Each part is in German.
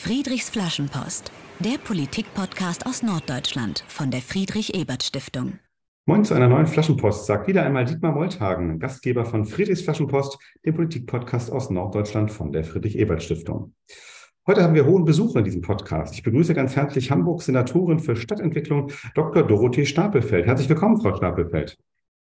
Friedrichs Flaschenpost, der Politik-Podcast aus Norddeutschland von der Friedrich-Ebert-Stiftung. Moin zu einer neuen Flaschenpost, sagt wieder einmal Dietmar Molthagen, Gastgeber von Friedrichs Flaschenpost, dem Politik-Podcast aus Norddeutschland von der Friedrich-Ebert-Stiftung. Heute haben wir hohen Besuch in diesem Podcast. Ich begrüße ganz herzlich Hamburgs Senatorin für Stadtentwicklung, Dr. Dorothee Stapelfeld. Herzlich willkommen, Frau Stapelfeld.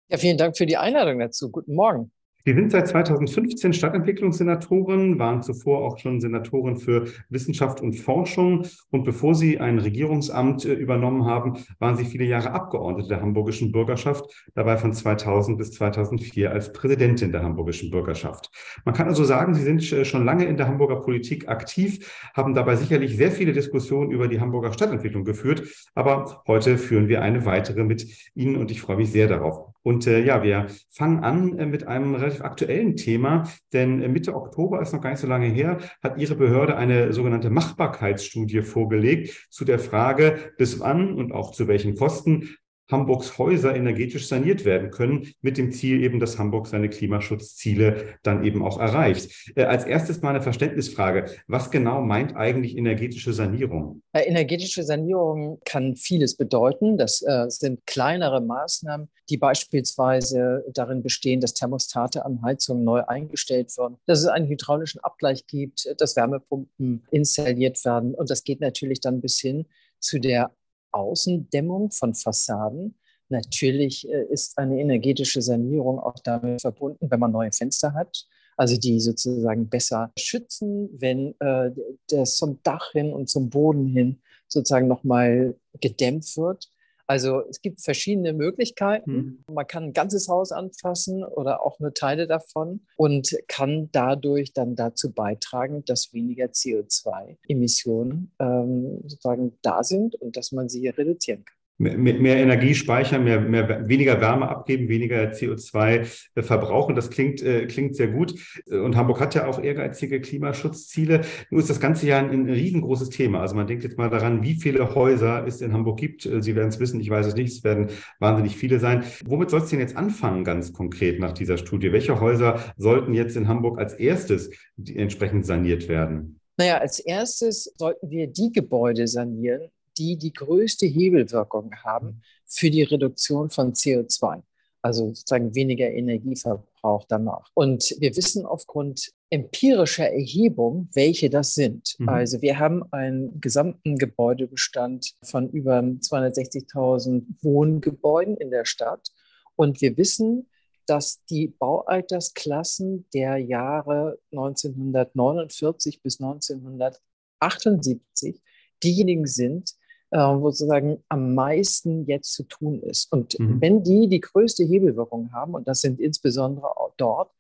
Ja, vielen Dank für die Einladung dazu. Guten Morgen. Sie sind seit 2015 Stadtentwicklungssenatorin, waren zuvor auch schon Senatorin für Wissenschaft und Forschung. Und bevor Sie ein Regierungsamt äh, übernommen haben, waren Sie viele Jahre Abgeordnete der hamburgischen Bürgerschaft, dabei von 2000 bis 2004 als Präsidentin der hamburgischen Bürgerschaft. Man kann also sagen, Sie sind äh, schon lange in der Hamburger Politik aktiv, haben dabei sicherlich sehr viele Diskussionen über die Hamburger Stadtentwicklung geführt. Aber heute führen wir eine weitere mit Ihnen und ich freue mich sehr darauf. Und äh, ja, wir fangen an äh, mit einem relativ aktuellen Thema, denn äh, Mitte Oktober ist noch gar nicht so lange her, hat Ihre Behörde eine sogenannte Machbarkeitsstudie vorgelegt zu der Frage, bis wann und auch zu welchen Kosten Hamburgs Häuser energetisch saniert werden können, mit dem Ziel eben, dass Hamburg seine Klimaschutzziele dann eben auch erreicht. Äh, als erstes mal eine Verständnisfrage. Was genau meint eigentlich energetische Sanierung? Äh, energetische Sanierung kann vieles bedeuten. Das äh, sind kleinere Maßnahmen, die beispielsweise darin bestehen, dass Thermostate an Heizungen neu eingestellt werden, dass es einen hydraulischen Abgleich gibt, dass Wärmepumpen installiert werden. Und das geht natürlich dann bis hin zu der Außendämmung von Fassaden. Natürlich äh, ist eine energetische Sanierung auch damit verbunden, wenn man neue Fenster hat, also die sozusagen besser schützen, wenn äh, das zum Dach hin und zum Boden hin sozusagen nochmal gedämmt wird. Also es gibt verschiedene Möglichkeiten. Mhm. Man kann ein ganzes Haus anfassen oder auch nur Teile davon und kann dadurch dann dazu beitragen, dass weniger CO2-Emissionen ähm, sozusagen da sind und dass man sie reduzieren kann mehr, mehr Energie speichern, mehr, mehr, weniger Wärme abgeben, weniger CO2 äh, verbrauchen. Das klingt, äh, klingt sehr gut. Und Hamburg hat ja auch ehrgeizige Klimaschutzziele. Nur ist das Ganze ja ein, ein riesengroßes Thema. Also man denkt jetzt mal daran, wie viele Häuser es in Hamburg gibt. Äh, Sie werden es wissen, ich weiß es nicht. Es werden wahnsinnig viele sein. Womit soll es denn jetzt anfangen, ganz konkret nach dieser Studie? Welche Häuser sollten jetzt in Hamburg als erstes entsprechend saniert werden? Naja, als erstes sollten wir die Gebäude sanieren, die die größte Hebelwirkung haben für die Reduktion von CO2, also sozusagen weniger Energieverbrauch danach. Und wir wissen aufgrund empirischer Erhebung, welche das sind. Mhm. Also wir haben einen gesamten Gebäudebestand von über 260.000 Wohngebäuden in der Stadt. Und wir wissen, dass die Baualtersklassen der Jahre 1949 bis 1978 diejenigen sind, äh, wo sozusagen am meisten jetzt zu tun ist. Und mhm. wenn die die größte Hebelwirkung haben, und das sind insbesondere auch dort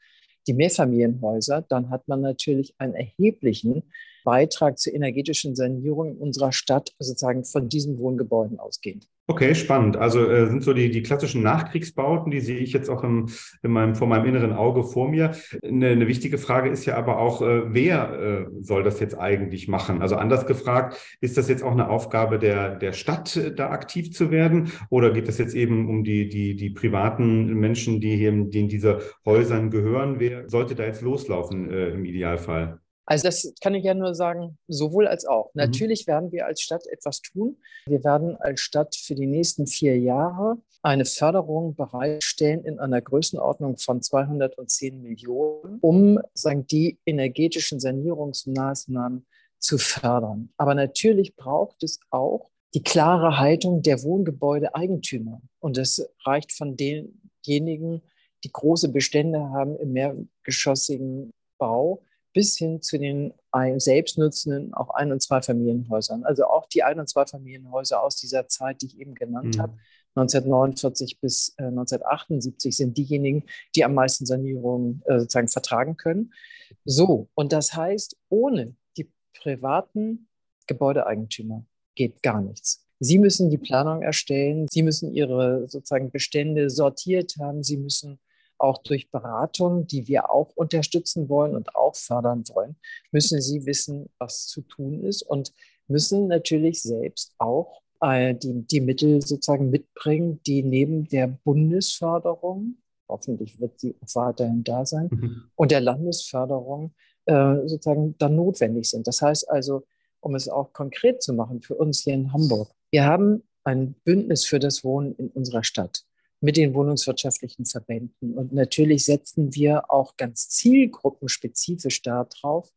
die Mehrfamilienhäuser, dann hat man natürlich einen erheblichen Beitrag zur energetischen Sanierung unserer Stadt sozusagen von diesen Wohngebäuden ausgehend. Okay, spannend. Also äh, sind so die, die klassischen Nachkriegsbauten, die sehe ich jetzt auch im, in meinem, vor meinem inneren Auge vor mir. Eine, eine wichtige Frage ist ja aber auch, äh, wer äh, soll das jetzt eigentlich machen? Also anders gefragt, ist das jetzt auch eine Aufgabe der, der Stadt, äh, da aktiv zu werden? Oder geht es jetzt eben um die, die, die privaten Menschen, die hier in diese Häusern gehören? Wer sollte da jetzt loslaufen äh, im Idealfall? Also das kann ich ja nur sagen, sowohl als auch. Mhm. Natürlich werden wir als Stadt etwas tun. Wir werden als Stadt für die nächsten vier Jahre eine Förderung bereitstellen in einer Größenordnung von 210 Millionen, um sagen, die energetischen Sanierungsmaßnahmen zu fördern. Aber natürlich braucht es auch die klare Haltung der Wohngebäudeeigentümer. Und das reicht von denjenigen, die große Bestände haben im mehrgeschossigen Bau, bis hin zu den selbstnutzenden, auch Ein- und Zweifamilienhäusern. Also auch die Ein- und Zweifamilienhäuser aus dieser Zeit, die ich eben genannt mhm. habe, 1949 bis äh, 1978 sind diejenigen, die am meisten Sanierungen äh, sozusagen vertragen können. So, und das heißt, ohne die privaten Gebäudeeigentümer geht gar nichts. Sie müssen die Planung erstellen, Sie müssen Ihre sozusagen Bestände sortiert haben, Sie müssen auch durch Beratung, die wir auch unterstützen wollen und auch fördern wollen, müssen sie wissen, was zu tun ist und müssen natürlich selbst auch äh, die, die Mittel sozusagen mitbringen, die neben der Bundesförderung, hoffentlich wird sie weiterhin da sein, mhm. und der Landesförderung äh, sozusagen dann notwendig sind. Das heißt also, um es auch konkret zu machen für uns hier in Hamburg. Wir haben ein Bündnis für das Wohnen in unserer Stadt mit den wohnungswirtschaftlichen Verbänden. Und natürlich setzen wir auch ganz zielgruppenspezifisch darauf,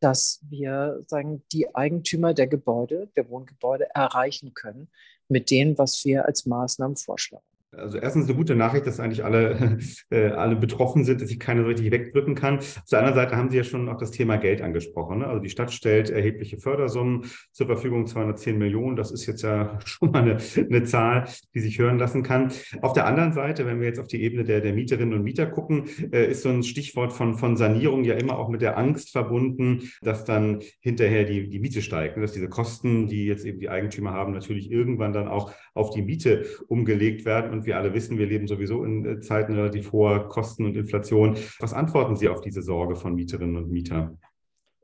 dass wir sagen, die Eigentümer der Gebäude, der Wohngebäude erreichen können mit dem, was wir als Maßnahmen vorschlagen. Also erstens eine gute Nachricht, dass eigentlich alle, äh, alle betroffen sind, dass sich keiner so richtig wegdrücken kann. Auf der anderen Seite haben Sie ja schon auch das Thema Geld angesprochen. Ne? Also die Stadt stellt erhebliche Fördersummen zur Verfügung, 210 Millionen. Das ist jetzt ja schon mal eine, eine Zahl, die sich hören lassen kann. Auf der anderen Seite, wenn wir jetzt auf die Ebene der, der Mieterinnen und Mieter gucken, äh, ist so ein Stichwort von, von Sanierung ja immer auch mit der Angst verbunden, dass dann hinterher die, die Miete steigt. Ne? Dass diese Kosten, die jetzt eben die Eigentümer haben, natürlich irgendwann dann auch auf die Miete umgelegt werden. Und wir alle wissen, wir leben sowieso in äh, Zeiten relativ hoher Kosten und Inflation. Was antworten Sie auf diese Sorge von Mieterinnen und Mietern?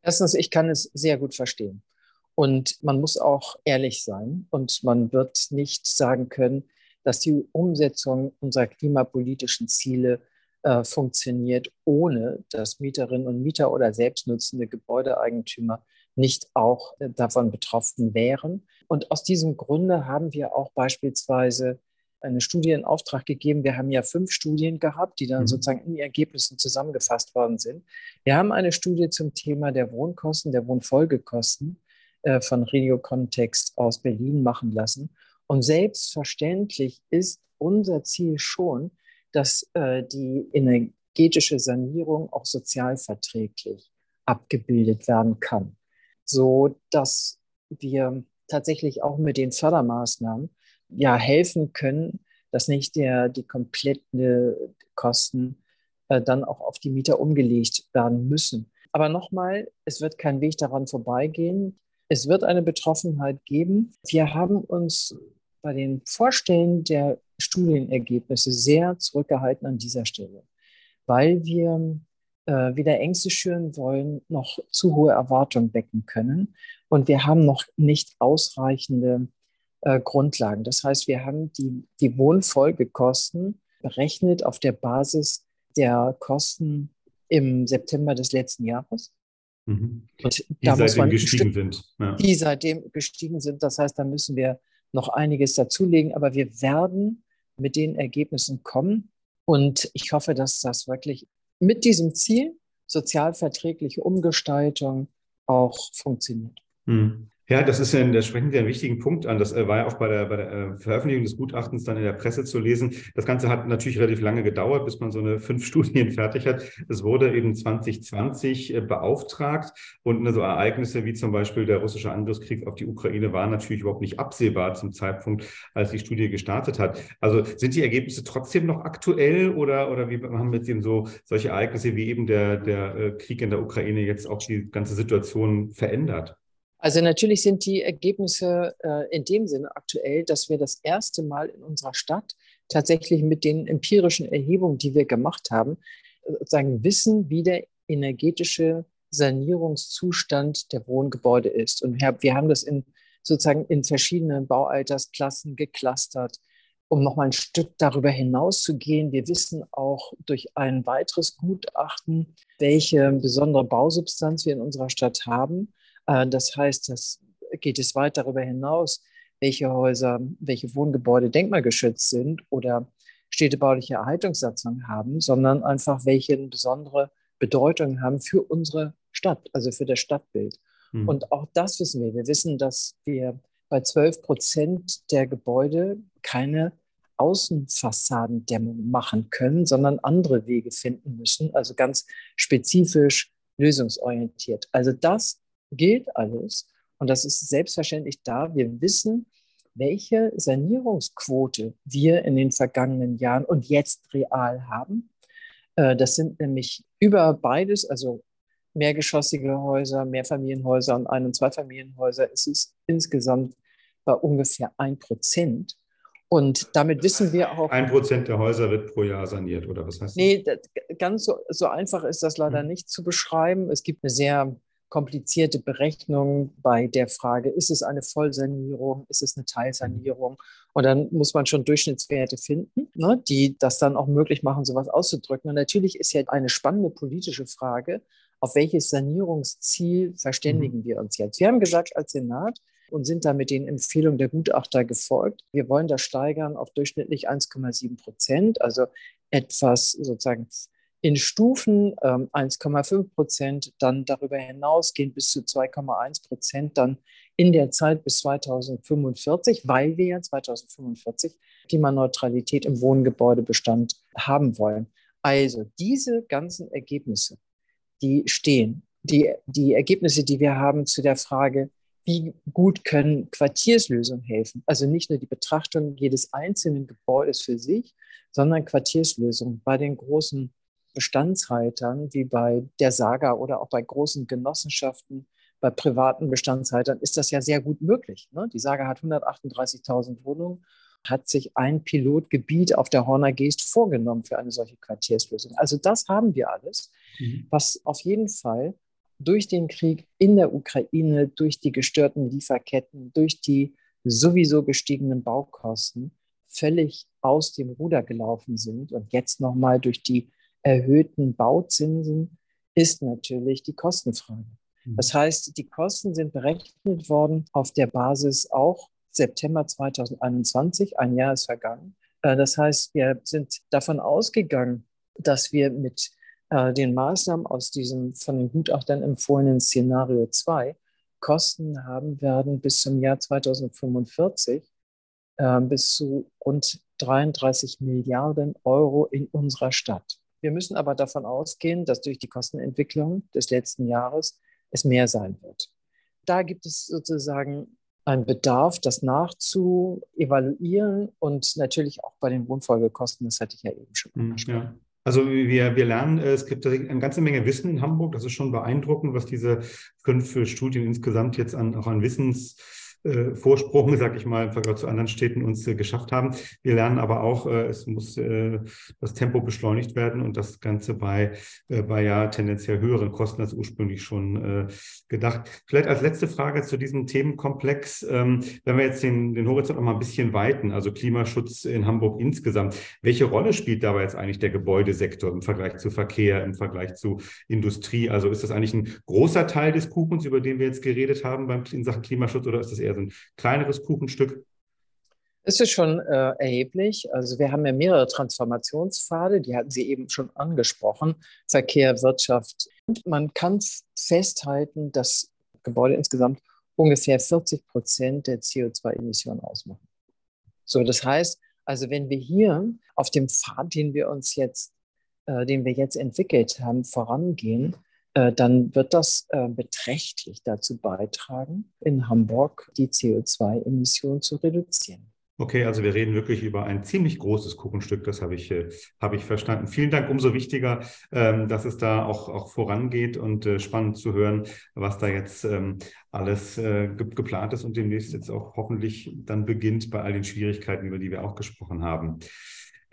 Erstens, ich kann es sehr gut verstehen. Und man muss auch ehrlich sein und man wird nicht sagen können, dass die Umsetzung unserer klimapolitischen Ziele äh, funktioniert, ohne dass Mieterinnen und Mieter oder selbstnutzende Gebäudeeigentümer nicht auch äh, davon betroffen wären. Und aus diesem Grunde haben wir auch beispielsweise eine Studie in Auftrag gegeben. Wir haben ja fünf Studien gehabt, die dann mhm. sozusagen in Ergebnissen zusammengefasst worden sind. Wir haben eine Studie zum Thema der Wohnkosten, der Wohnfolgekosten äh, von Regio Kontext aus Berlin machen lassen. Und selbstverständlich ist unser Ziel schon, dass äh, die energetische Sanierung auch sozialverträglich abgebildet werden kann, so dass wir tatsächlich auch mit den Fördermaßnahmen ja helfen können, dass nicht der, die kompletten Kosten äh, dann auch auf die Mieter umgelegt werden müssen. Aber nochmal, es wird kein Weg daran vorbeigehen. Es wird eine Betroffenheit geben. Wir haben uns bei den Vorstellen der Studienergebnisse sehr zurückgehalten an dieser Stelle, weil wir äh, weder Ängste schüren wollen, noch zu hohe Erwartungen wecken können. Und wir haben noch nicht ausreichende äh, Grundlagen. Das heißt, wir haben die, die Wohnfolgekosten berechnet auf der Basis der Kosten im September des letzten Jahres. Mhm. Und die seitdem gestiegen sind. Ja. Die seitdem gestiegen sind. Das heißt, da müssen wir noch einiges dazulegen, aber wir werden mit den Ergebnissen kommen. Und ich hoffe, dass das wirklich mit diesem Ziel sozialverträgliche Umgestaltung auch funktioniert. Mhm. Ja, das ist ja, da sprechen Sie einen wichtigen Punkt an. Das äh, war ja auch bei der, bei der äh, Veröffentlichung des Gutachtens dann in der Presse zu lesen. Das Ganze hat natürlich relativ lange gedauert, bis man so eine fünf Studien fertig hat. Es wurde eben 2020 äh, beauftragt und ne, so Ereignisse wie zum Beispiel der russische Angriffskrieg auf die Ukraine waren natürlich überhaupt nicht absehbar zum Zeitpunkt, als die Studie gestartet hat. Also sind die Ergebnisse trotzdem noch aktuell oder, oder wie haben wir jetzt eben so solche Ereignisse wie eben der, der Krieg in der Ukraine jetzt auch die ganze Situation verändert? Also natürlich sind die Ergebnisse äh, in dem Sinne aktuell, dass wir das erste Mal in unserer Stadt tatsächlich mit den empirischen Erhebungen, die wir gemacht haben, sozusagen wissen, wie der energetische Sanierungszustand der Wohngebäude ist. Und wir haben das in, sozusagen in verschiedenen Baualtersklassen geklustert, um nochmal ein Stück darüber hinaus zu gehen. Wir wissen auch durch ein weiteres Gutachten, welche besondere Bausubstanz wir in unserer Stadt haben äh, das heißt, das geht es weit darüber hinaus, welche Häuser, welche Wohngebäude denkmalgeschützt sind oder städtebauliche Erhaltungssatzung haben, sondern einfach welche besondere Bedeutung haben für unsere Stadt, also für das Stadtbild. Mhm. Und auch das wissen wir. Wir wissen, dass wir bei 12 Prozent der Gebäude keine Außenfassadendämmung machen können, sondern andere Wege finden müssen, also ganz spezifisch lösungsorientiert. Also das gilt alles. Und das ist selbstverständlich da. Wir wissen, welche Sanierungsquote wir in den vergangenen Jahren und jetzt real haben. Äh, das sind nämlich über beides, also mehrgeschossige Häuser, Mehrfamilienhäuser und Ein- und Zweifamilienhäuser, ist es insgesamt bei ungefähr ein Prozent. Und damit wissen wir auch. Ein Prozent der Häuser wird pro Jahr saniert, oder was heißt das? Nee, ganz so, so einfach ist das leider hm. nicht zu beschreiben. Es gibt eine sehr komplizierte Berechnungen bei der Frage, ist es eine Vollsanierung, ist es eine Teilsanierung? Und dann muss man schon Durchschnittswerte finden, ne, die das dann auch möglich machen, sowas auszudrücken. Und natürlich ist ja eine spannende politische Frage auf welches Sanierungsziel verständigen mhm. wir uns jetzt? Wir haben gesagt als Senat und sind da mit den Empfehlungen der Gutachter gefolgt. Wir wollen das steigern auf durchschnittlich 1,7 Prozent, also etwas sozusagen in Stufen ähm, 1,5 Prozent, dann darüber hinausgehen bis zu 2,1 Prozent, dann in der Zeit bis 2045, weil wir ja 2045 Klimaneutralität im Wohngebäudebestand haben wollen. Also diese ganzen Ergebnisse, die stehen. Die, die Ergebnisse, die wir haben zu der Frage, wie gut können Quartierslösungen helfen. Also nicht nur die Betrachtung jedes einzelnen Gebäudes für sich, sondern Quartierslösungen bei den großen Bestandshaltern wie bei der Saga oder auch bei großen Genossenschaften, bei privaten Bestandshaltern ist das ja sehr gut möglich. Ne? Die Saga hat 138.000 Wohnungen, hat sich ein Pilotgebiet auf der Horner Geest vorgenommen für eine solche Quartierslösung. Also das haben wir alles, mhm. was auf jeden Fall durch den Krieg in der Ukraine, durch die gestörten Lieferketten, durch die sowieso gestiegenen Baukosten völlig aus dem Ruder gelaufen sind und jetzt nochmal durch die erhöhten Bauzinsen ist natürlich die Kostenfrage. Mhm. Das heißt, die Kosten sind berechnet worden auf der Basis auch September 2021, ein Jahr ist vergangen. Äh, das heißt, wir sind davon ausgegangen, dass wir mit äh, den Maßnahmen aus diesem von den Gutachtern empfohlenen Szenario 2 Kosten haben werden bis zum Jahr 2045 äh, bis zu rund 33 Milliarden Euro in unserer Stadt. Wir müssen aber davon ausgehen, dass durch die Kostenentwicklung des letzten Jahres es mehr sein wird. Da gibt es sozusagen einen Bedarf, das nachzuevaluieren und natürlich auch bei den Wohnfolgekosten, das hatte ich ja eben schon hm, angesprochen. Ja. Also wir, wir lernen, es gibt eine ganze Menge Wissen in Hamburg. Das ist schon beeindruckend, was diese fünf Studien insgesamt jetzt an, auch an Wissens äh, Vorsprung, sag ich mal, im Vergleich zu anderen Städten uns äh, geschafft haben. Wir lernen aber auch, äh, es muss äh, das Tempo beschleunigt werden und das Ganze bei, äh, bei ja tendenziell höheren Kosten als ursprünglich schon äh, gedacht. Vielleicht als letzte Frage zu diesem Themenkomplex, ähm, wenn wir jetzt den, den Horizont noch mal ein bisschen weiten, also Klimaschutz in Hamburg insgesamt, welche Rolle spielt dabei jetzt eigentlich der Gebäudesektor im Vergleich zu Verkehr, im Vergleich zu Industrie? Also ist das eigentlich ein großer Teil des Kuchens, über den wir jetzt geredet haben beim, in Sachen Klimaschutz, oder ist das eher so ein kleineres Kuchenstück? Es ist schon äh, erheblich. Also wir haben ja mehrere Transformationspfade, die hatten Sie eben schon angesprochen, Verkehr, Wirtschaft. Und man kann festhalten, dass Gebäude insgesamt ungefähr 40 Prozent der CO2-Emissionen ausmachen. So, das heißt, also wenn wir hier auf dem Pfad, den wir uns jetzt, äh, den wir jetzt entwickelt haben, vorangehen, dann wird das äh, beträchtlich dazu beitragen, in Hamburg die CO2-Emissionen zu reduzieren. Okay, also wir reden wirklich über ein ziemlich großes Kuchenstück, das habe ich, äh, habe ich verstanden. Vielen Dank, umso wichtiger, ähm, dass es da auch, auch vorangeht und spannend zu hören, was da jetzt ähm, alles geplant ist und demnächst jetzt auch hoffentlich dann beginnt bei all den Schwierigkeiten, über die wir auch gesprochen haben.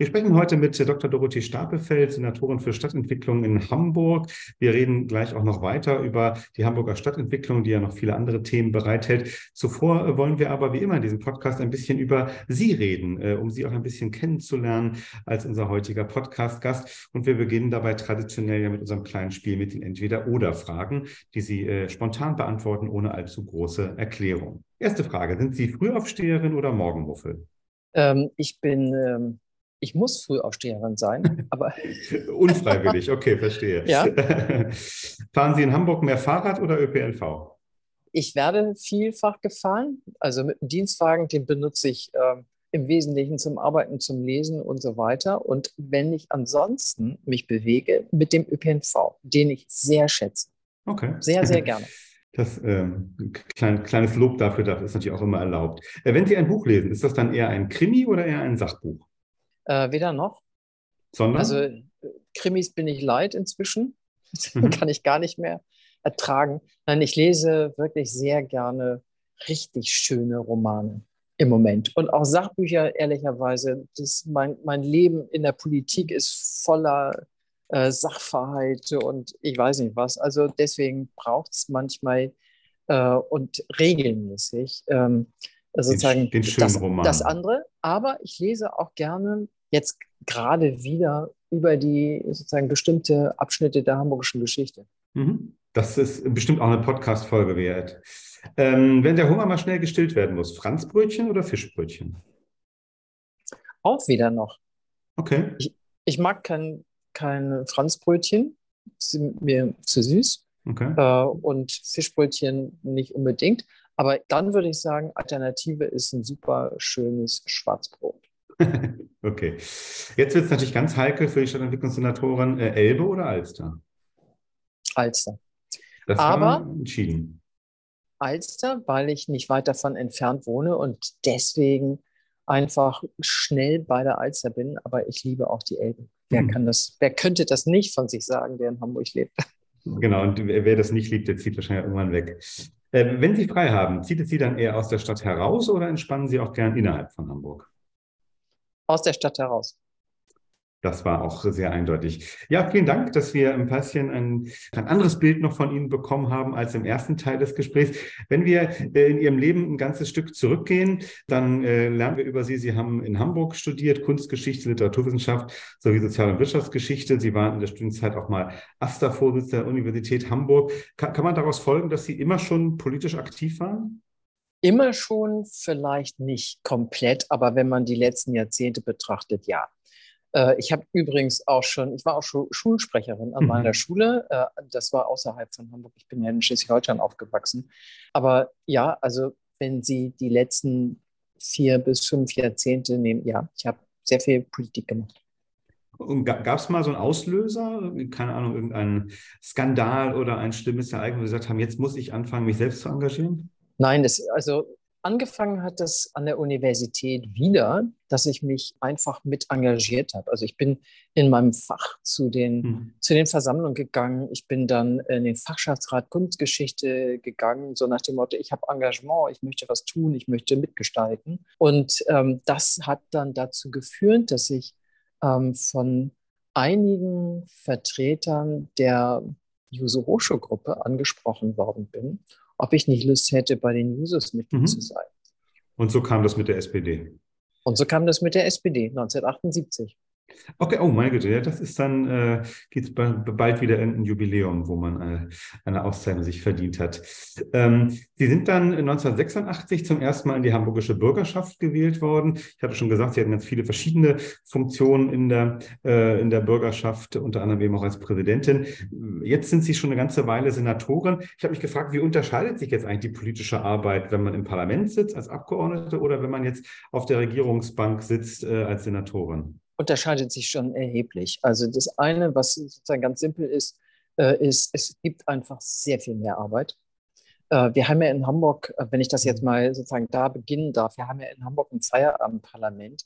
Wir sprechen heute mit Dr. Dorothee Stapelfeld, Senatorin für Stadtentwicklung in Hamburg. Wir reden gleich auch noch weiter über die Hamburger Stadtentwicklung, die ja noch viele andere Themen bereithält. Zuvor wollen wir aber wie immer in diesem Podcast ein bisschen über Sie reden, äh, um Sie auch ein bisschen kennenzulernen als unser heutiger Podcast-Gast. Und wir beginnen dabei traditionell ja mit unserem kleinen Spiel mit den Entweder-Oder-Fragen, die Sie äh, spontan beantworten, ohne allzu große Erklärung. Erste Frage, sind Sie Frühaufsteherin oder Morgenmuffel? Ähm, ich bin ähm ich muss Frühaufsteherin sein, aber. Unfreiwillig, okay, verstehe. Ja. Fahren Sie in Hamburg mehr Fahrrad oder ÖPNV? Ich werde vielfach gefahren. Also mit dem Dienstwagen, den benutze ich äh, im Wesentlichen zum Arbeiten, zum Lesen und so weiter. Und wenn ich ansonsten mich bewege, mit dem ÖPNV, den ich sehr schätze. Okay. Sehr, sehr gerne. Das ähm, klein, kleines Lob dafür das ist natürlich auch immer erlaubt. Äh, wenn Sie ein Buch lesen, ist das dann eher ein Krimi oder eher ein Sachbuch? Äh, weder noch. Sondern? Also Krimis bin ich leid inzwischen. Mhm. Kann ich gar nicht mehr ertragen. Nein, ich lese wirklich sehr gerne richtig schöne Romane im Moment. Und auch Sachbücher, ehrlicherweise. Das, mein, mein Leben in der Politik ist voller äh, Sachverhalte und ich weiß nicht was. Also deswegen braucht es manchmal äh, und regelmäßig ähm, sozusagen den, den das, das andere. Aber ich lese auch gerne jetzt gerade wieder über die sozusagen bestimmte Abschnitte der hamburgischen Geschichte. Mhm. Das ist bestimmt auch eine Podcast-Folge wert. Ähm, wenn der Hunger mal schnell gestillt werden muss, Franzbrötchen oder Fischbrötchen? Auch wieder noch. Okay. Ich, ich mag kein, kein Franzbrötchen, sind mir zu süß. Okay. Äh, und Fischbrötchen nicht unbedingt. Aber dann würde ich sagen, Alternative ist ein super schönes Schwarzbrot. okay. Jetzt wird es natürlich ganz heikel für die Stadtentwicklungssenatoren äh, Elbe oder Alster? Alster. Das Aber entschieden. Alster, weil ich nicht weit davon entfernt wohne und deswegen einfach schnell bei der Alster bin. Aber ich liebe auch die Elbe. Wer, Mhm. kann das, wer könnte das nicht von sich sagen, der in Hamburg lebt? Genau, und wer wer das nicht liebt, der zieht wahrscheinlich irgendwann weg. Äh, wenn Sie frei haben, zieht es Sie dann eher aus der Stadt heraus oder entspannen Sie auch gern innerhalb von Hamburg? Aus der Stadt heraus. Das war auch sehr eindeutig. Ja, vielen Dank, dass wir ein bisschen ein, ein anderes Bild noch von Ihnen bekommen haben als im ersten Teil des Gesprächs. Wenn wir äh, in Ihrem Leben ein ganzes Stück zurückgehen, dann äh, lernen wir über Sie. Sie haben in Hamburg studiert, Kunstgeschichte, Literaturwissenschaft sowie Sozial- und Wirtschaftsgeschichte. Sie waren in der Studienzeit auch mal AStA-Vorsitzender der Universität Hamburg. Kann, kann man daraus folgen, dass Sie immer schon politisch aktiv waren? Immer schon, vielleicht nicht komplett, aber wenn man die letzten Jahrzehnte betrachtet, ja. Äh, Ich habe übrigens auch schon, ich war auch schon Schulsprecherin an Mhm. meiner Schule. Äh, Das war außerhalb von Hamburg. Ich bin ja in Schleswig-Holstein aufgewachsen. Aber ja, also wenn Sie die letzten vier bis fünf Jahrzehnte nehmen, ja, ich habe sehr viel Politik gemacht. Und gab es mal so einen Auslöser, keine Ahnung, irgendeinen Skandal oder ein schlimmes Ereignis, wo Sie gesagt haben, jetzt muss ich anfangen, mich selbst zu engagieren? Nein, das, also angefangen hat das an der Universität wieder, dass ich mich einfach mit engagiert habe. Also ich bin in meinem Fach zu den, Hm. zu den Versammlungen gegangen. Ich bin dann in den Fachschaftsrat Kunstgeschichte gegangen, so nach dem Motto, ich habe Engagement, ich möchte was tun, ich möchte mitgestalten. Und ähm, das hat dann dazu geführt, dass ich ähm, von einigen Vertretern der Juso Hochschul Gruppe angesprochen worden bin, ob ich nicht Lust hätte, bei den Jusos Mitglied Mhm. zu sein. Und so kam das mit der SPD. Und so kam das mit der SPD 1978. Okay, oh meine Güte, ja, das ist dann, äh, geht es bald wieder in ein Jubiläum, wo man äh, eine Auszeichnung sich verdient hat. Ähm, Sie sind dann 1986 zum ersten Mal in die hamburgische Bürgerschaft gewählt worden. Ich hatte schon gesagt, Sie hatten ganz viele verschiedene Funktionen in der, äh, in der Bürgerschaft, unter anderem eben auch als Präsidentin. Jetzt sind Sie schon eine ganze Weile Senatorin. Ich habe mich gefragt, wie unterscheidet sich jetzt eigentlich die politische Arbeit, wenn man im Parlament sitzt als Abgeordnete oder wenn man jetzt auf der Regierungsbank sitzt äh, als Senatorin? Unterscheidet sich schon erheblich. Also das eine, was sozusagen ganz simpel ist, äh, ist, es gibt einfach sehr viel mehr Arbeit. Äh, wir haben ja in Hamburg, äh, wenn ich das jetzt mal sozusagen da beginnen darf, wir haben ja in Hamburg ein Feierabendparlament,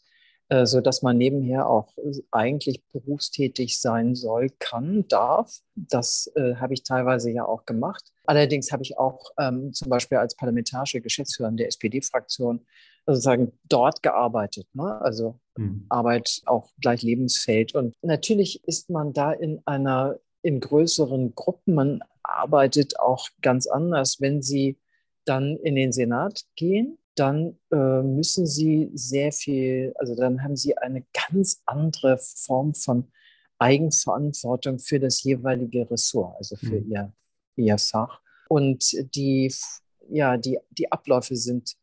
äh, so dass man nebenher auch eigentlich berufstätig sein soll, kann, darf. Das äh, habe ich teilweise ja auch gemacht. Allerdings habe ich auch ähm, zum Beispiel als parlamentarische Geschäftsführerin der SPD-Fraktion sozusagen dort gearbeitet. Ne? Also Hm. Arbeit auch gleich Lebensfeld. Und natürlich ist man da in einer, in größeren Gruppen, man arbeitet auch ganz anders. Wenn Sie dann in den Senat gehen, dann äh, müssen Sie sehr viel, also dann haben Sie eine ganz andere Form von Eigenverantwortung für das jeweilige Ressort, also für Mhm. Ihr, Ihr Fach. Und die, ja, die, die Abläufe sind,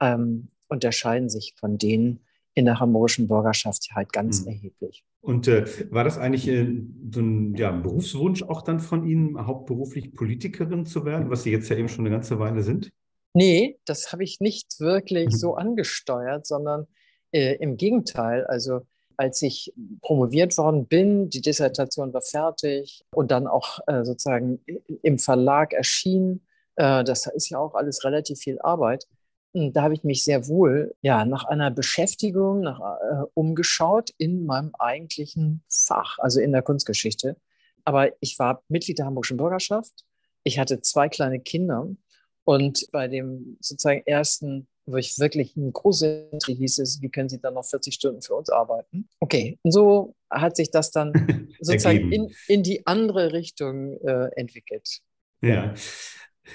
ähm, unterscheiden sich von denen, in der hamburgischen Bürgerschaft halt ganz Mhm. erheblich. Und äh, war das eigentlich äh, so ein ja, Berufswunsch auch dann von Ihnen, hauptberuflich Politikerin zu werden, was Sie jetzt ja eben schon eine ganze Weile sind? Nee, das habe ich nicht wirklich Mhm. so angesteuert, sondern äh, im Gegenteil. Also als ich promoviert worden bin, die Dissertation war fertig und dann auch äh, sozusagen im Verlag erschien, äh, das ist ja auch alles relativ viel Arbeit. Und Da habe ich mich sehr wohl ja, nach einer Beschäftigung nach, äh, umgeschaut in meinem eigentlichen Fach, also in der Kunstgeschichte. Aber ich war Mitglied der Hamburgischen Bürgerschaft. Ich hatte zwei kleine Kinder. Und bei dem sozusagen ersten, wo ich wirklich ein großes Entry hieß es, wie können Sie dann noch 40 Stunden für uns arbeiten? Okay, und so hat sich das dann sozusagen in, in die andere Richtung äh, entwickelt. Ja.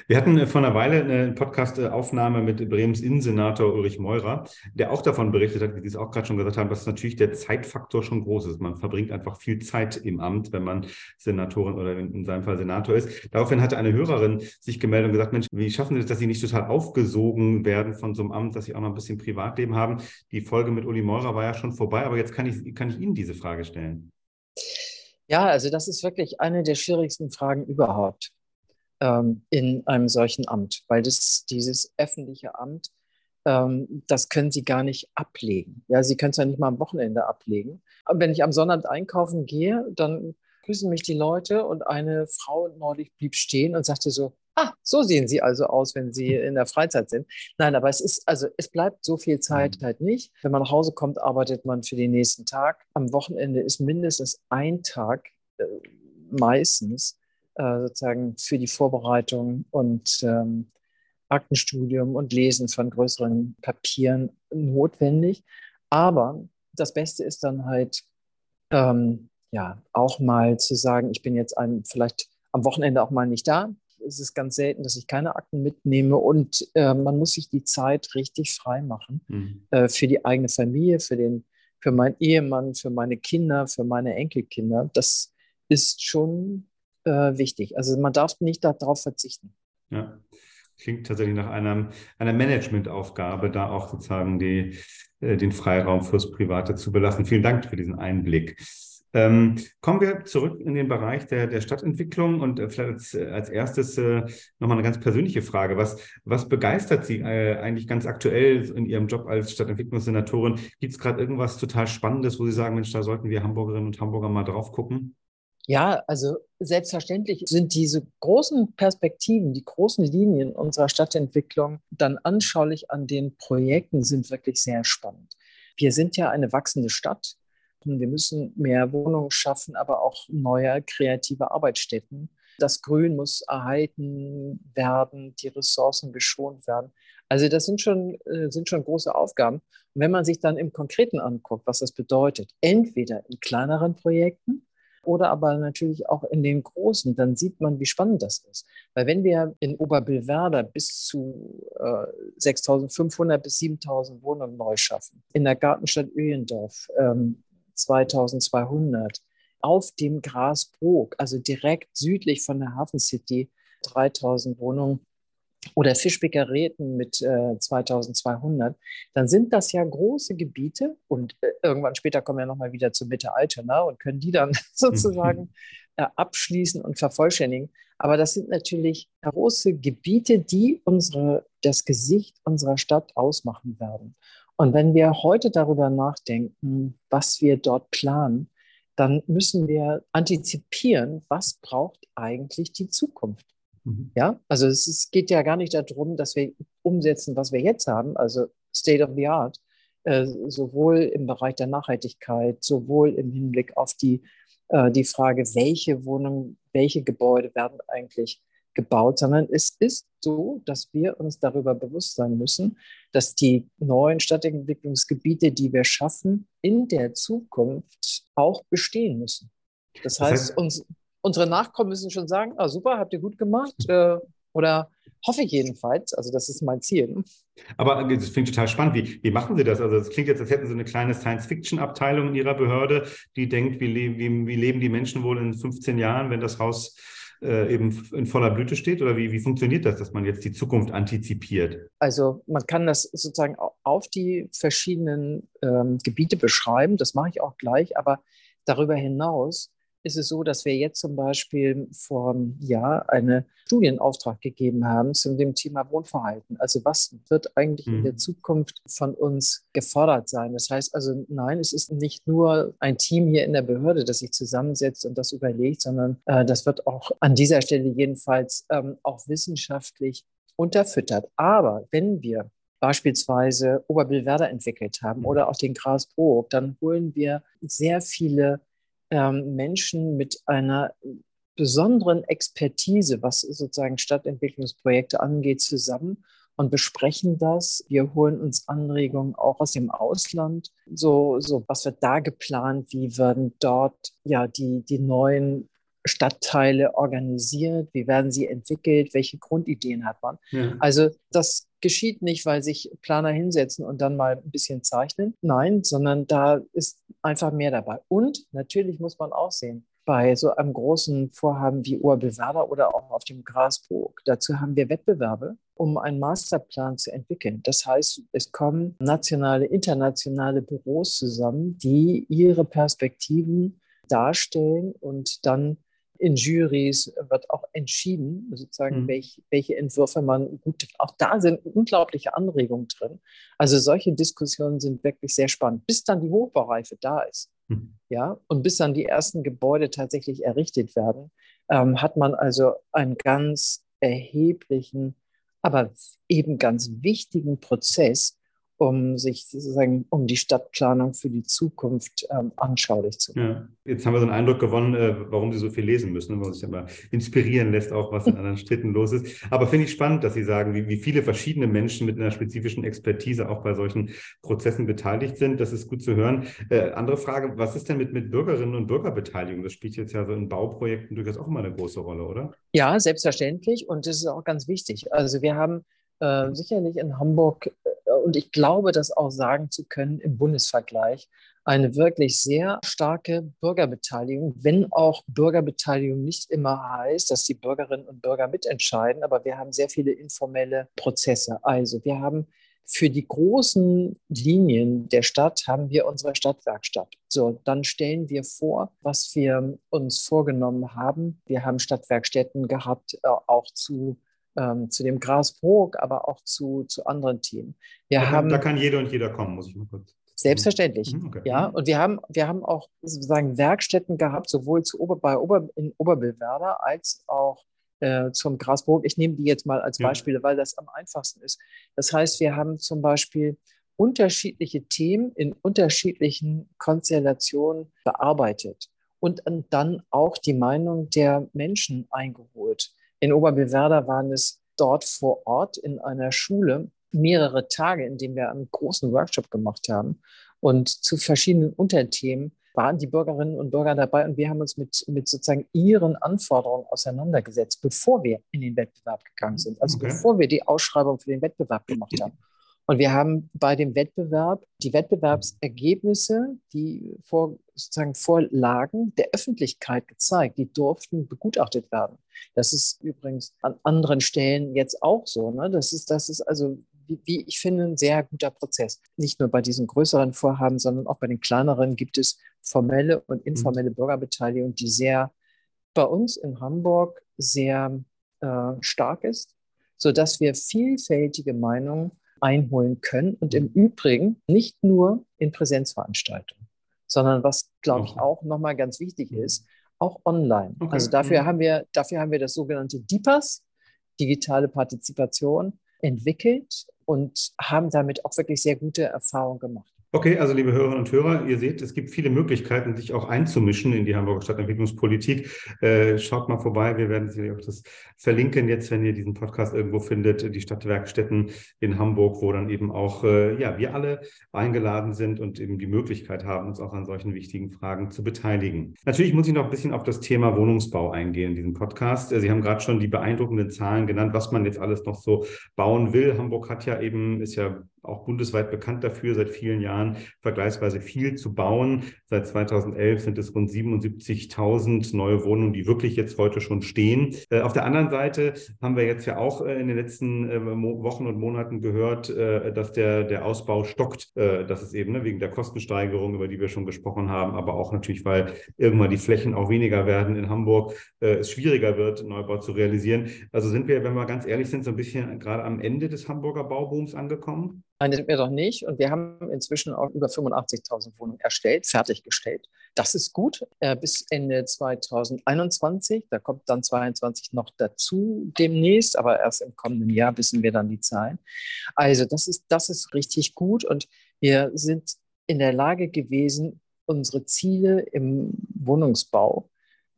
Wir hatten äh, vor einer Weile eine Podcast-Aufnahme mit Bremens Innensenator Ulrich Meurer, der auch davon berichtet hat, wie Sie es auch gerade schon gesagt haben, dass natürlich der Zeitfaktor schon groß ist. Man verbringt einfach viel Zeit im Amt, wenn man Senatorin oder in seinem Fall Senator ist. Daraufhin hatte eine Hörerin sich gemeldet und gesagt, Mensch, wie schaffen Sie das, dass Sie nicht total aufgesogen werden von so einem Amt, dass Sie auch noch ein bisschen Privatleben haben? Die Folge mit Uli Meurer war ja schon vorbei, aber jetzt kann ich, kann ich Ihnen diese Frage stellen. Ja, also das ist wirklich eine der schwierigsten Fragen überhaupt ähm, in einem solchen Amt, weil das, dieses öffentliche Amt, ähm, das können Sie gar nicht ablegen. Ja, Sie können es ja nicht mal am Wochenende ablegen. Aber wenn ich am Sonnabend einkaufen gehe, dann grüßen mich die Leute und eine Frau neulich blieb stehen und sagte so, ah, so sehen Sie also aus, wenn Sie in der Freizeit sind. Nein, aber es ist, also es bleibt so viel Zeit mhm. halt nicht. Wenn man nach Hause kommt, arbeitet man für den nächsten Tag. Am Wochenende ist mindestens ein Tag äh, meistens äh, sozusagen für die Vorbereitung und ähm, Aktenstudium und Lesen von größeren Papieren notwendig. Aber das Beste ist dann halt, ähm, ja, auch mal zu sagen, ich bin jetzt ein, vielleicht am Wochenende auch mal nicht da. Es ist ganz selten, dass ich keine Akten mitnehme und äh, man muss sich die Zeit richtig frei machen mhm. äh, für die eigene Familie, für den, für meinen Ehemann, für meine Kinder, für meine Enkelkinder. Das ist schon äh, wichtig. Also man darf nicht darauf verzichten. Ja, klingt tatsächlich nach einem, einer Managementaufgabe, da auch sozusagen die, äh, den Freiraum fürs Private zu belassen. Vielen Dank für diesen Einblick. Ähm, kommen wir zurück in den Bereich der, der Stadtentwicklung und äh, vielleicht als, als erstes äh, nochmal eine ganz persönliche Frage. Was, was begeistert Sie äh, eigentlich ganz aktuell in Ihrem Job als Stadtentwicklungssenatorin? Gibt es gerade irgendwas total Spannendes, wo Sie sagen, Mensch, da sollten wir Hamburgerinnen und Hamburger mal drauf gucken? Ja, also selbstverständlich sind diese großen Perspektiven, die großen Linien unserer Stadtentwicklung dann anschaulich an den Projekten sind wirklich sehr spannend. Wir sind ja eine wachsende Stadt. Wir müssen mehr Wohnungen schaffen, aber auch neue kreative Arbeitsstätten. Das Grün muss erhalten werden, die Ressourcen geschont werden. Also das sind schon, äh, sind schon große Aufgaben. Und wenn man sich dann im Konkreten anguckt, was das bedeutet, entweder in kleineren Projekten, oder aber natürlich auch in den großen, dann sieht man, wie spannend das ist. Weil wenn wir in Oberbillwerder bis zu äh, 6.500 bis 7.000 Wohnungen neu schaffen, in der Gartenstadt Öhlendorf ähm, 2.200, auf dem Grasbrook, also direkt südlich von der Hafen City, 3.000 Wohnungen, oder Fischbeckerräten mit äh, 2200, dann sind das ja große Gebiete und äh, irgendwann später kommen wir nochmal wieder zur Mitte Altona und können die dann sozusagen äh, abschließen und vervollständigen. Aber das sind natürlich große Gebiete, die unsere, das Gesicht unserer Stadt ausmachen werden. Und wenn wir heute darüber nachdenken, was wir dort planen, dann müssen wir antizipieren, was braucht eigentlich die Zukunft. Mhm. Ja, also es, es, geht ja gar nicht darum, dass wir umsetzen, was wir jetzt haben, also State of the Art, äh, sowohl im Bereich der Nachhaltigkeit, sowohl im Hinblick auf die, äh, die Frage, welche Wohnungen, welche Gebäude werden eigentlich gebaut, sondern es ist so, dass wir uns darüber bewusst sein müssen, dass die neuen Stadtentwicklungsgebiete, die wir schaffen, in der Zukunft auch bestehen müssen. Das heißt, das heißt uns, unsere Nachkommen müssen schon sagen, ah, super, habt ihr gut gemacht. Äh, oder hoffe ich jedenfalls. Also das ist mein Ziel. Aber das finde ich total spannend. Wie, wie machen Sie das? Also es klingt jetzt, als hätten Sie eine kleine Science-Fiction-Abteilung in Ihrer Behörde, die denkt, wie, le wie, wie, leben die Menschen wohl in 15 Jahren, wenn das Haus äh, eben in voller Blüte steht? Oder wie, wie funktioniert das, dass man jetzt die Zukunft antizipiert? Also man kann das sozusagen auf die verschiedenen ähm, Gebiete beschreiben. Das mache ich auch gleich. Aber darüber hinaus ist es so, dass wir jetzt zum Beispiel vor einem Jahr einen Studienauftrag gegeben haben zu dem Thema Wohnverhalten. Also was wird eigentlich mhm. in der mhm. Zukunft von uns gefordert sein? Das heißt also, nein, es ist nicht nur ein Team hier in der Behörde, das sich zusammensetzt und das überlegt, sondern äh, das wird auch an dieser Stelle jedenfalls ähm, auch wissenschaftlich unterfüttert. Aber wenn wir beispielsweise Oberbillwerder entwickelt haben mhm. oder auch den Grasbrook, dann holen wir sehr viele ähm, Menschen mit einer besonderen Expertise, was sozusagen Stadtentwicklungsprojekte angeht, zusammen und besprechen das. Wir holen uns Anregungen auch aus dem Ausland. So, so was wird da geplant? Wie werden dort ja die, die neuen Stadtteile organisiert, wie werden sie entwickelt, welche Grundideen hat man. Ja. Also das geschieht nicht, weil sich Planer hinsetzen und dann mal ein bisschen zeichnen. Nein, sondern da ist einfach mehr dabei. Und natürlich muss man auch sehen, bei so einem großen Vorhaben wie Urbewerber oder auch auf dem Grasburg. Dazu haben wir Wettbewerbe, um einen Masterplan zu entwickeln. Das heißt, es kommen nationale, internationale Büros zusammen, die ihre Perspektiven darstellen und dann in Juries wird auch entschieden, sozusagen, mhm. welch, welche Entwürfe man gut. Auch da sind unglaubliche Anregungen drin. Also solche Diskussionen sind wirklich sehr spannend, bis dann die Hochbaureife da ist. Mhm. Ja, und bis dann die ersten Gebäude tatsächlich errichtet werden, ähm, hat man also einen ganz erheblichen, aber eben ganz wichtigen Prozess, um sich sozusagen um die Stadtplanung für die Zukunft ähm, anschaulich zu machen. Ja. Jetzt haben wir so einen Eindruck gewonnen, äh, warum Sie so viel lesen müssen, weil man sich immer inspirieren lässt, auch was in anderen Städten los ist. Aber finde ich spannend, dass Sie sagen, wie, wie viele verschiedene Menschen mit einer spezifischen Expertise auch bei solchen Prozessen beteiligt sind. Das ist gut zu hören. Äh, andere Frage, was ist denn mit, mit Bürgerinnen und Bürgerbeteiligung? Das spielt jetzt ja so in Bauprojekten durchaus auch immer eine große Rolle, oder? Ja, selbstverständlich. Und das ist auch ganz wichtig. Also wir haben äh, sicherlich in Hamburg und ich glaube, das auch sagen zu können im Bundesvergleich, eine wirklich sehr starke Bürgerbeteiligung, wenn auch Bürgerbeteiligung nicht immer heißt, dass die Bürgerinnen und Bürger mitentscheiden, aber wir haben sehr viele informelle Prozesse. Also wir haben für die großen Linien der Stadt haben wir unsere Stadtwerkstatt. So, dann stellen wir vor, was wir uns vorgenommen haben. Wir haben Stadtwerkstätten gehabt, äh, auch zu ähm, zu dem Grasburg, aber auch zu, zu anderen Themen. Wir da, haben, da kann jeder und jeder kommen, muss ich mal kurz. Selbstverständlich, mhm, okay. ja. Und wir haben, wir haben auch sozusagen Werkstätten gehabt, sowohl zu Ober, bei Ober, in Oberbillwerder als auch äh, zum Grasburg. Ich nehme die jetzt mal als Beispiele, ja. weil das am einfachsten ist. Das heißt, wir haben zum Beispiel unterschiedliche Themen in unterschiedlichen Konstellationen bearbeitet und dann auch die Meinung der Menschen eingeholt. In Oberbillwerder waren es dort vor Ort in einer Schule mehrere Tage, in denen wir einen großen Workshop gemacht haben. Und zu verschiedenen Unterthemen waren die Bürgerinnen und Bürger dabei und wir haben uns mit, mit sozusagen ihren Anforderungen auseinandergesetzt, bevor wir in den Wettbewerb gegangen sind, also okay. bevor wir die Ausschreibung für den Wettbewerb gemacht haben. Und wir haben bei dem Wettbewerb die Wettbewerbsergebnisse, die vor, sozusagen vorlagen, der Öffentlichkeit gezeigt. Die durften begutachtet werden. Das ist übrigens an anderen Stellen jetzt auch so. Ne? Das, ist, das ist also, wie, wie ich finde, ein sehr guter Prozess. Nicht nur bei diesen größeren Vorhaben, sondern auch bei den kleineren gibt es formelle und mhm. informelle Bürgerbeteiligung, die sehr bei uns in Hamburg sehr äh, stark ist, sodass wir vielfältige Meinungen einholen können. Und im Übrigen nicht nur in Präsenzveranstaltungen, sondern was, glaube ich, auch nochmal ganz wichtig ist, auch online. Okay. Also dafür, mhm. haben wir, dafür haben wir das sogenannte DIPAS, digitale Partizipation, entwickelt und haben damit auch wirklich sehr gute Erfahrungen gemacht. Okay, also liebe Hörerinnen und Hörer, ihr seht, es gibt viele Möglichkeiten, sich auch einzumischen in die Hamburger Stadtentwicklungspolitik. Äh, schaut mal vorbei, wir werden sicherlich auch das verlinken jetzt, wenn ihr diesen Podcast irgendwo findet, die Stadtwerkstätten in Hamburg, wo dann eben auch äh, ja, wir alle eingeladen sind und eben die Möglichkeit haben, uns auch an solchen wichtigen Fragen zu beteiligen. Natürlich muss ich noch ein bisschen auf das Thema Wohnungsbau eingehen in diesem Podcast. Äh, Sie haben gerade schon die beeindruckenden Zahlen genannt, was man jetzt alles noch so bauen will. Hamburg hat ja eben, ist ja auch bundesweit bekannt dafür, seit vielen Jahren vergleichsweise viel zu bauen. Seit 2011 sind es rund 77.000 neue Wohnungen, die wirklich jetzt heute schon stehen. Äh, auf der anderen Seite haben wir jetzt ja auch äh, in den letzten äh, Wochen und Monaten gehört, dass der, der Ausbau stockt. Das ist eben ne, wegen der Kostensteigerung, über die wir schon gesprochen haben, aber auch natürlich, weil irgendwann die Flächen auch weniger werden in Hamburg, es schwieriger wird, Neubau zu realisieren. Also sind wir, wenn wir ganz ehrlich sind, so ein bisschen gerade am Ende des Hamburger Baubooms angekommen? Nein, das sind wir doch nicht. Und wir haben inzwischen auch über 85.000 Wohnungen erstellt, fertiggestellt. Das ist gut. Äh, bis Ende 2021. Da kommt dann 22 noch dazu demnächst, aber erst im kommenden Jahr wissen wir dann die Zahlen. Also das ist, das ist richtig gut. Und wir sind in der Lage gewesen, unsere Ziele im Wohnungsbau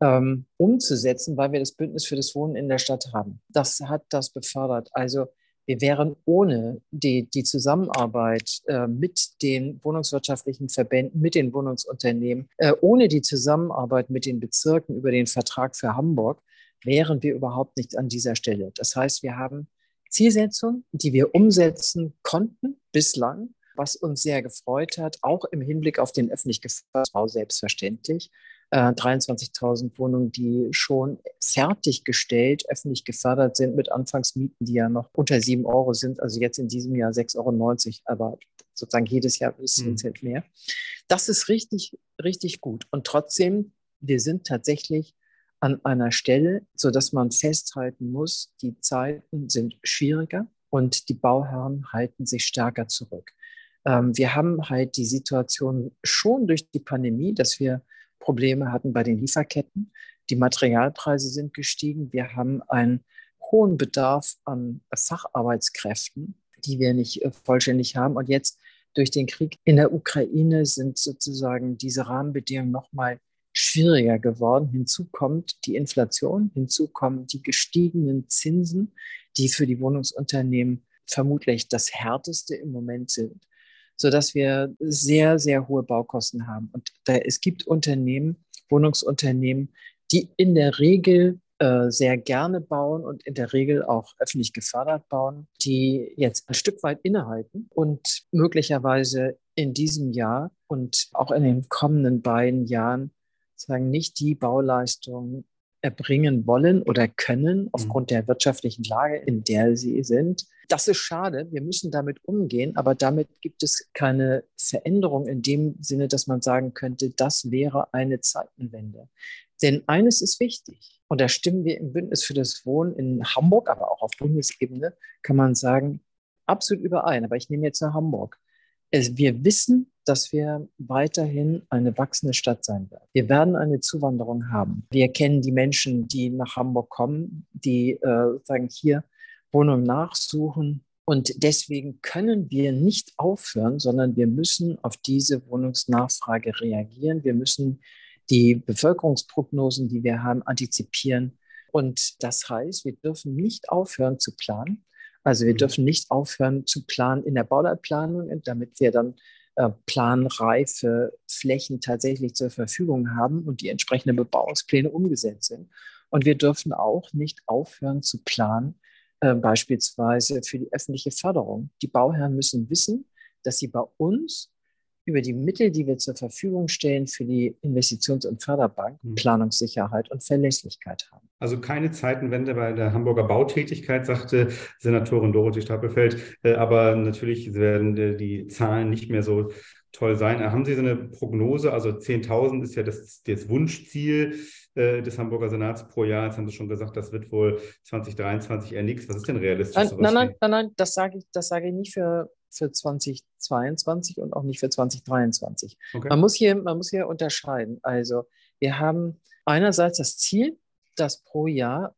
ähm, umzusetzen, weil wir das Bündnis für das Wohnen in der Stadt haben. Das hat das befördert. Also Wir wären ohne die, die Zusammenarbeit äh, mit den wohnungswirtschaftlichen Verbänden, mit den Wohnungsunternehmen, äh, ohne die Zusammenarbeit mit den Bezirken über den Vertrag für Hamburg, wären wir überhaupt nicht an dieser Stelle. Das heißt, wir haben Zielsetzungen, die wir umsetzen konnten bislang, was uns sehr gefreut hat, auch im Hinblick auf den öffentlich geförderten Bau selbstverständlich. 23.000 äh, Wohnungen, die schon fertiggestellt, öffentlich gefördert sind mit Anfangsmieten, die ja noch unter 7 Euro sind. Also jetzt in diesem Jahr 6,90 Euro, aber sozusagen jedes Jahr ist es mhm. mehr. Das ist richtig, richtig gut. Und trotzdem, wir sind tatsächlich an einer Stelle, sodass man festhalten muss, die Zeiten sind schwieriger und die Bauherren halten sich stärker zurück. Ähm, wir haben halt die Situation schon durch die Pandemie, dass wir Probleme hatten bei den Lieferketten. Die Materialpreise sind gestiegen. Wir haben einen hohen Bedarf an Facharbeitskräften, die wir nicht äh, vollständig haben. Und jetzt durch den Krieg in der Ukraine sind sozusagen diese Rahmenbedingungen nochmal schwieriger geworden. Hinzu kommt die Inflation, hinzu kommen die gestiegenen Zinsen, die für die Wohnungsunternehmen vermutlich das härteste im Moment sind sodass wir sehr, sehr hohe Baukosten haben. Und da, es gibt Unternehmen, Wohnungsunternehmen, die in der Regel äh, sehr gerne bauen und in der Regel auch öffentlich gefördert bauen, die jetzt ein Stück weit innehalten und möglicherweise in diesem Jahr und auch in den kommenden beiden Jahren sagen nicht die Bauleistung erbringen wollen oder können mhm. aufgrund der wirtschaftlichen Lage, in der sie sind, das ist schade. Wir müssen damit umgehen, aber damit gibt es keine Veränderung in dem Sinne, dass man sagen könnte, das wäre eine Zeitenwende. Denn eines ist wichtig, und da stimmen wir im Bündnis für das Wohnen in Hamburg, aber auch auf Bundesebene, kann man sagen, absolut überein. Aber ich nehme jetzt nach Hamburg. Wir wissen, dass wir weiterhin eine wachsende Stadt sein werden. Wir werden eine Zuwanderung haben. Wir kennen die Menschen, die nach Hamburg kommen, die äh, sagen, hier Wohnung nachsuchen. Und deswegen können wir nicht aufhören, sondern wir müssen auf diese Wohnungsnachfrage reagieren. Wir müssen die Bevölkerungsprognosen, die wir haben, antizipieren. Und das heißt, wir dürfen nicht aufhören zu planen. Also wir mhm. dürfen nicht aufhören zu planen in der Bauleitplanung, damit wir dann äh, planreife Flächen tatsächlich zur Verfügung haben und die entsprechenden Bebauungspläne umgesetzt sind. Und wir dürfen auch nicht aufhören zu planen, äh, beispielsweise für die öffentliche Förderung. Die Bauherren müssen wissen, dass sie bei uns über die Mittel, die wir zur Verfügung stellen für die Investitions- und Förderbank, mhm. Planungssicherheit und Verlässlichkeit haben. Also keine Zeitenwende bei der Hamburger Bautätigkeit, sagte Senatorin Dorothee Stapelfeld. Äh, aber natürlich werden äh, die Zahlen nicht mehr so toll sein. Haben Sie so eine Prognose? Also 10.000 ist ja das, das Wunschziel äh, des Hamburger Senats pro Jahr. Jetzt haben Sie schon gesagt, das wird wohl 2023 eher nichts. Was ist denn realistisch? Nein, nein, nein, nein, nein, das sage ich, das sage ich nicht für, für 2022 und auch nicht für 2023. Okay. Man, muss hier, man muss hier unterscheiden. Also wir haben einerseits das Ziel, dass pro Jahr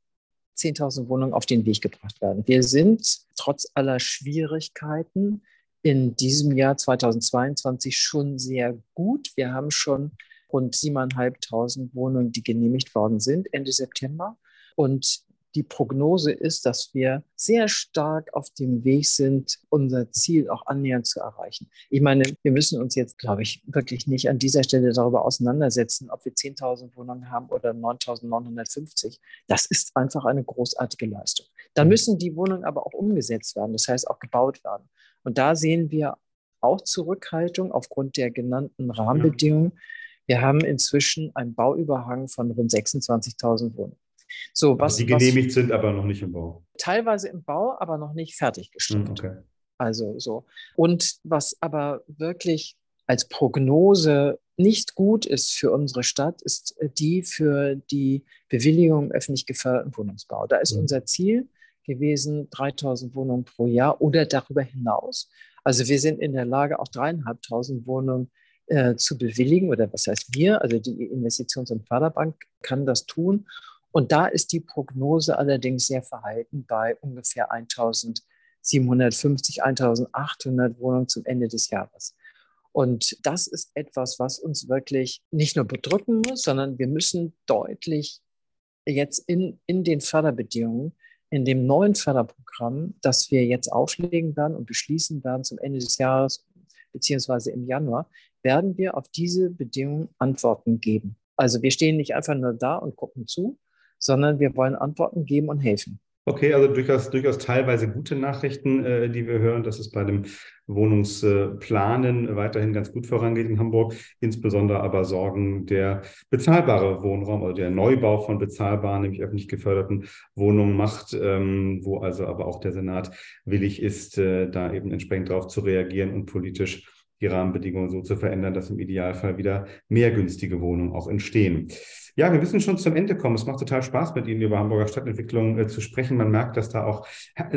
10.000 Wohnungen auf den Weg gebracht werden. Wir sind trotz aller Schwierigkeiten in diesem Jahr 2022 schon sehr gut. Wir haben schon rund 7.500 Wohnungen, die genehmigt worden sind Ende September. Und die Prognose ist, dass wir sehr stark auf dem Weg sind, unser Ziel auch annähernd zu erreichen. Ich meine, wir müssen uns jetzt, glaube ich, wirklich nicht an dieser Stelle darüber auseinandersetzen, ob wir 10.000 Wohnungen haben oder 9.950. Das ist einfach eine großartige Leistung. Dann mhm. müssen die Wohnungen aber auch umgesetzt werden, das heißt auch gebaut werden. Und da sehen wir auch Zurückhaltung aufgrund der genannten Rahmenbedingungen. Wir haben inzwischen einen Bauüberhang von rund 26.000 Wohnungen. So, also was, die genehmigt was, sind, aber noch nicht im Bau. Teilweise im Bau, aber noch nicht fertiggestellt. Hm, okay. Also so. Und was aber wirklich als Prognose nicht gut ist für unsere Stadt, ist die für die Bewilligung öffentlich geförderten Wohnungsbau. Da ist mhm. unser Ziel, gewesen, 3000 Wohnungen pro Jahr oder darüber hinaus. Also wir sind in der Lage, auch dreieinhalbtausend Wohnungen äh, zu bewilligen oder was heißt wir, also die Investitions- und Förderbank kann das tun. Und da ist die Prognose allerdings sehr verhalten bei ungefähr 1750, 1800 Wohnungen zum Ende des Jahres. Und das ist etwas, was uns wirklich nicht nur bedrücken muss, sondern wir müssen deutlich jetzt in, in den Förderbedingungen in dem neuen Förderprogramm, das wir jetzt auflegen werden und beschließen werden zum Ende des Jahres beziehungsweise im Januar, werden wir auf diese Bedingungen Antworten geben. Also wir stehen nicht einfach nur da und gucken zu, sondern wir wollen Antworten geben und helfen. Okay, also durchaus, durchaus teilweise gute Nachrichten, äh, die wir hören, dass es bei dem Wohnungsplanen weiterhin ganz gut vorangeht in Hamburg, insbesondere aber Sorgen der bezahlbare Wohnraum, also der Neubau von bezahlbaren, nämlich öffentlich geförderten Wohnungen macht, ähm, wo also aber auch der Senat willig ist, äh, da eben entsprechend darauf zu reagieren und politisch die Rahmenbedingungen so zu verändern, dass im Idealfall wieder mehr günstige Wohnungen auch entstehen. Ja, wir müssen schon zum Ende kommen. Es macht total Spaß, mit Ihnen über Hamburger Stadtentwicklung äh, zu sprechen. Man merkt, dass da auch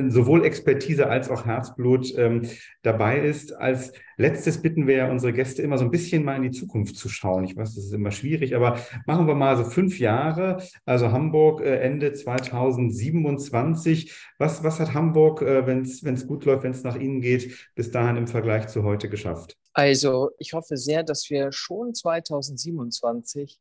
sowohl Expertise als auch Herzblut ähm, dabei ist. Als letztes bitten wir ja unsere Gäste immer so ein bisschen mal in die Zukunft zu schauen. Ich weiß, das ist immer schwierig, aber machen wir mal so fünf Jahre. Also Hamburg äh, Ende 2027. Was, was hat Hamburg, äh, wenn es gut läuft, wenn es nach Ihnen geht, bis dahin im Vergleich zu heute geschafft? Also ich hoffe sehr, dass wir schon 2027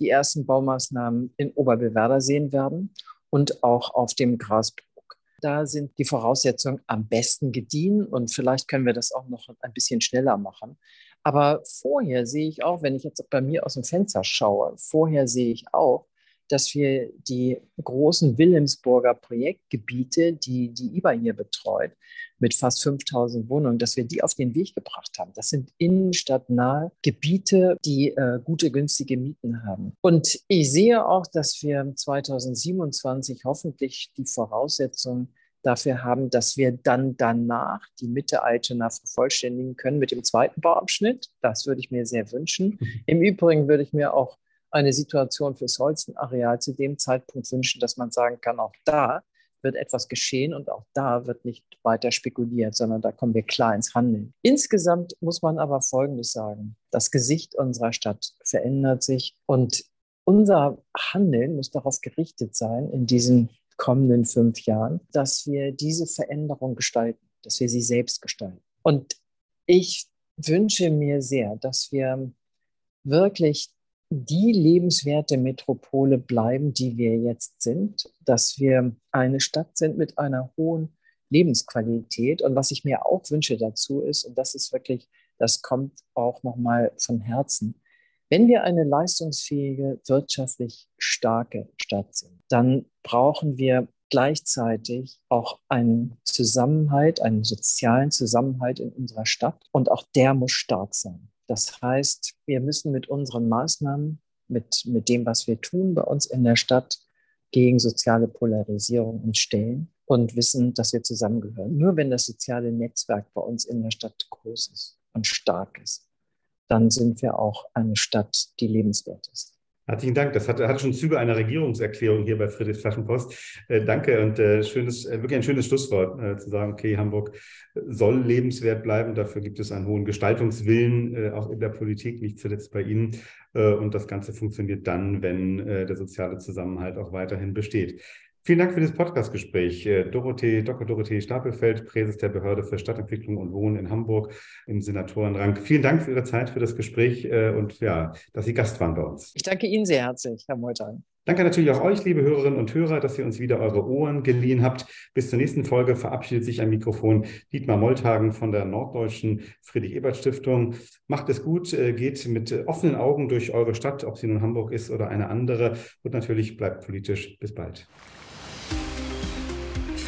die ersten Baumaßnahmen in Oberbewerder sehen werden und auch auf dem Grasbrook. Da sind die Voraussetzungen am besten gediehen und vielleicht können wir das auch noch ein bisschen schneller machen. Aber vorher sehe ich auch, wenn ich jetzt bei mir aus dem Fenster schaue, vorher sehe ich auch, dass wir die großen Wilhelmsburger Projektgebiete, die die IBA hier betreut, mit fast 5000 Wohnungen, dass wir die auf den Weg gebracht haben. Das sind innenstadtnahe Gebiete, die äh, gute, günstige Mieten haben. Und ich sehe auch, dass wir 2027 hoffentlich die Voraussetzungen dafür haben, dass wir dann danach die Mitte Altena vervollständigen können mit dem zweiten Bauabschnitt. Das würde ich mir sehr wünschen. Mhm. Im Übrigen würde ich mir auch eine Situation fürs Holzenareal zu dem Zeitpunkt wünschen, dass man sagen kann, auch da wird etwas geschehen und auch da wird nicht weiter spekuliert, sondern da kommen wir klar ins Handeln. Insgesamt muss man aber Folgendes sagen. Das Gesicht unserer Stadt verändert sich und unser Handeln muss darauf gerichtet sein, in diesen kommenden fünf Jahren, dass wir diese Veränderung gestalten, dass wir sie selbst gestalten. Und ich wünsche mir sehr, dass wir wirklich die lebenswerte Metropole bleiben, die wir jetzt sind, dass wir eine Stadt sind mit einer hohen Lebensqualität. Und was ich mir auch wünsche dazu ist, und das ist wirklich, das kommt auch nochmal von Herzen, wenn wir eine leistungsfähige, wirtschaftlich starke Stadt sind, dann brauchen wir gleichzeitig auch einen Zusammenhalt, einen sozialen Zusammenhalt in unserer Stadt. Und auch der muss stark sein. Das heißt, wir müssen mit unseren Maßnahmen, mit, mit dem, was wir tun bei uns in der Stadt, gegen soziale Polarisierung uns stellen und wissen, dass wir zusammengehören. Nur wenn das soziale Netzwerk bei uns in der Stadt groß ist und stark ist, dann sind wir auch eine Stadt, die lebenswert ist. Herzlichen Dank. Das hatte, hatte schon Züge einer Regierungserklärung hier bei Friedrichs Flaschenpost. Äh, danke und äh, schönes, äh, wirklich ein schönes Schlusswort, äh, zu sagen, okay, Hamburg soll lebenswert bleiben. Dafür gibt es einen hohen Gestaltungswillen, äh, auch in der Politik, nicht zuletzt bei Ihnen. Äh, und das Ganze funktioniert dann, wenn der soziale Zusammenhalt auch weiterhin besteht. Vielen Dank für das Podcastgespräch. Äh, Dorothee, Dr. Dorothee Stapelfeld, Präses der Behörde für Stadtentwicklung und Wohnen in Hamburg im Senatorenrang. Vielen Dank für Ihre Zeit, für das Gespräch äh, und ja, dass Sie Gast waren bei uns. Ich danke Ihnen sehr herzlich, Herr Meutein. Danke natürlich auch euch, liebe Hörerinnen und Hörer, dass ihr uns wieder eure Ohren geliehen habt. Bis zur nächsten Folge verabschiedet sich am Mikrofon Dietmar Molthagen von der Norddeutschen Friedrich-Ebert-Stiftung. Macht es gut, äh, geht mit offenen Augen durch eure Stadt, ob sie nun Hamburg ist oder eine andere. Und natürlich bleibt politisch. Bis bald.